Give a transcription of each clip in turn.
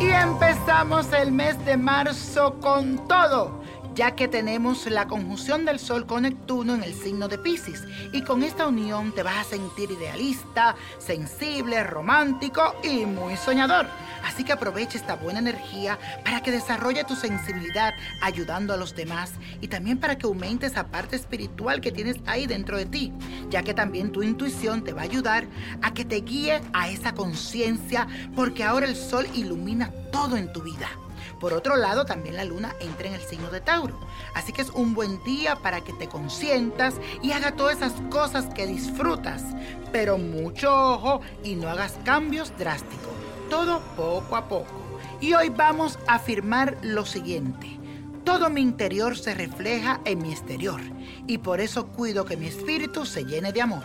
Iniciamos el mes de marzo con todo ya que tenemos la conjunción del Sol con Neptuno en el signo de Pisces. Y con esta unión te vas a sentir idealista, sensible, romántico y muy soñador. Así que aprovecha esta buena energía para que desarrolle tu sensibilidad ayudando a los demás y también para que aumente esa parte espiritual que tienes ahí dentro de ti, ya que también tu intuición te va a ayudar a que te guíe a esa conciencia porque ahora el sol ilumina todo en tu vida. Por otro lado, también la luna entra en el signo de Tauro. Así que es un buen día para que te consientas y haga todas esas cosas que disfrutas. Pero mucho ojo y no hagas cambios drásticos. Todo poco a poco. Y hoy vamos a afirmar lo siguiente. Todo mi interior se refleja en mi exterior y por eso cuido que mi espíritu se llene de amor.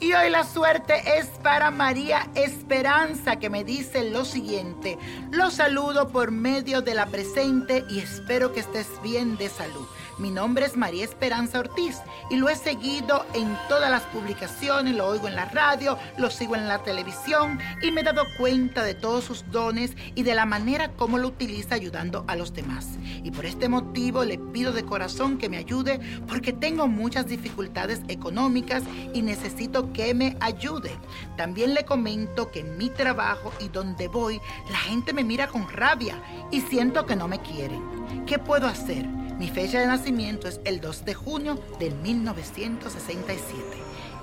Y hoy la suerte es para María Esperanza que me dice lo siguiente. Lo saludo por medio de la presente y espero que estés bien de salud. Mi nombre es María Esperanza Ortiz y lo he seguido en todas las publicaciones, lo oigo en la radio, lo sigo en la televisión y me he dado cuenta de todos sus dones y de la manera como lo utiliza ayudando a los demás. Y por este motivo le pido de corazón que me ayude porque tengo muchas dificultades económicas y necesito que me ayude. También le comento que en mi trabajo y donde voy, la gente me mira con rabia y siento que no me quieren. ¿Qué puedo hacer? Mi fecha de nacimiento es el 2 de junio de 1967.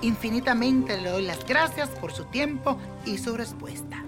Infinitamente le doy las gracias por su tiempo y su respuesta.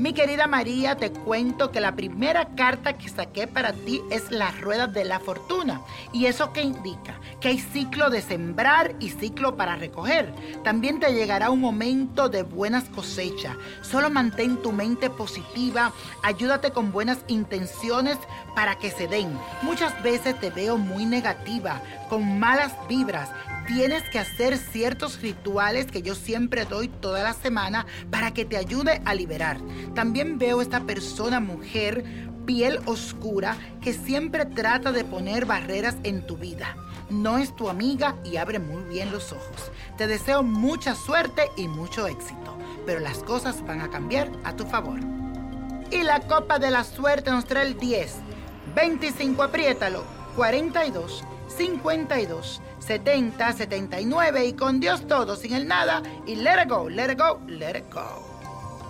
Mi querida María, te cuento que la primera carta que saqué para ti es la rueda de la fortuna. ¿Y eso qué indica? Que hay ciclo de sembrar y ciclo para recoger. También te llegará un momento de buenas cosechas. Solo mantén tu mente positiva, ayúdate con buenas intenciones para que se den. Muchas veces te veo muy negativa, con malas vibras tienes que hacer ciertos rituales que yo siempre doy toda la semana para que te ayude a liberar. También veo esta persona mujer, piel oscura, que siempre trata de poner barreras en tu vida. No es tu amiga y abre muy bien los ojos. Te deseo mucha suerte y mucho éxito, pero las cosas van a cambiar a tu favor. Y la copa de la suerte nos trae el 10, 25, apriétalo, 42, 52, 70, 79 y con Dios todo, sin el nada y let it go, let it go, let it go.